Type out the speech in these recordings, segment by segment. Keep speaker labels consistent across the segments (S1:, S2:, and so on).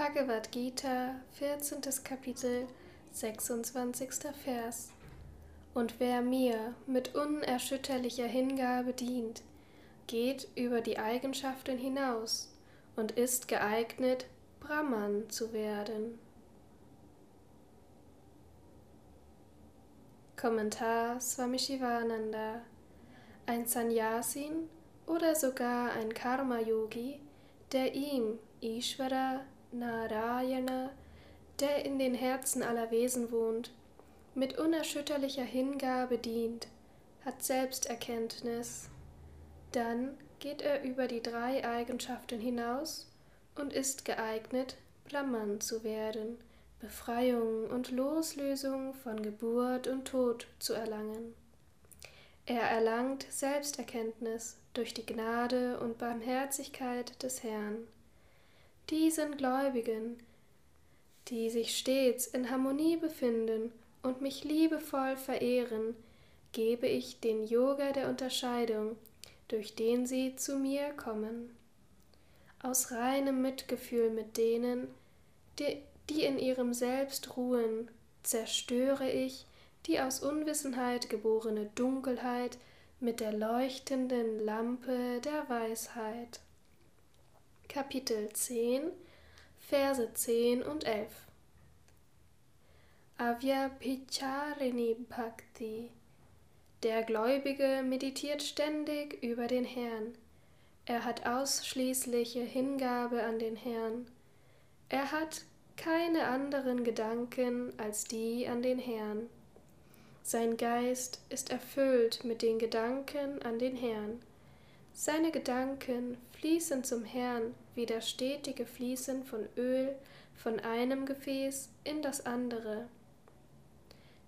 S1: Bhagavad Gita, 14. Kapitel, 26. Vers. Und wer mir mit unerschütterlicher Hingabe dient, geht über die Eigenschaften hinaus und ist geeignet, Brahman zu werden. Kommentar Swami Shivananda Ein Sannyasin oder sogar ein Karma-Yogi, der ihm, Ishvara, Narayana, der in den Herzen aller Wesen wohnt, mit unerschütterlicher Hingabe dient, hat Selbsterkenntnis. Dann geht er über die drei Eigenschaften hinaus und ist geeignet, Brahman zu werden, Befreiung und Loslösung von Geburt und Tod zu erlangen. Er erlangt Selbsterkenntnis durch die Gnade und Barmherzigkeit des Herrn. Diesen Gläubigen, die sich stets in Harmonie befinden und mich liebevoll verehren, gebe ich den Yoga der Unterscheidung, durch den sie zu mir kommen. Aus reinem Mitgefühl mit denen, die, die in ihrem Selbst ruhen, zerstöre ich die aus Unwissenheit geborene Dunkelheit mit der leuchtenden Lampe der Weisheit. Kapitel 10, Verse 10 und 11 Avyapicharini Bhakti Der Gläubige meditiert ständig über den Herrn. Er hat ausschließliche Hingabe an den Herrn. Er hat keine anderen Gedanken als die an den Herrn. Sein Geist ist erfüllt mit den Gedanken an den Herrn. Seine Gedanken fließen zum Herrn wie das stetige Fließen von Öl von einem Gefäß in das andere.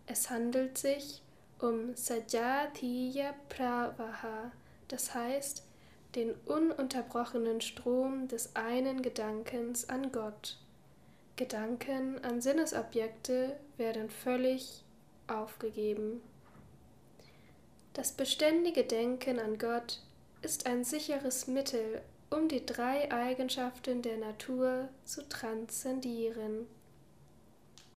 S1: Es handelt sich um Sajatiya Pravaha, das heißt den ununterbrochenen Strom des einen Gedankens an Gott. Gedanken an Sinnesobjekte werden völlig aufgegeben. Das beständige Denken an Gott ist ein sicheres Mittel, um die drei Eigenschaften der Natur zu transzendieren.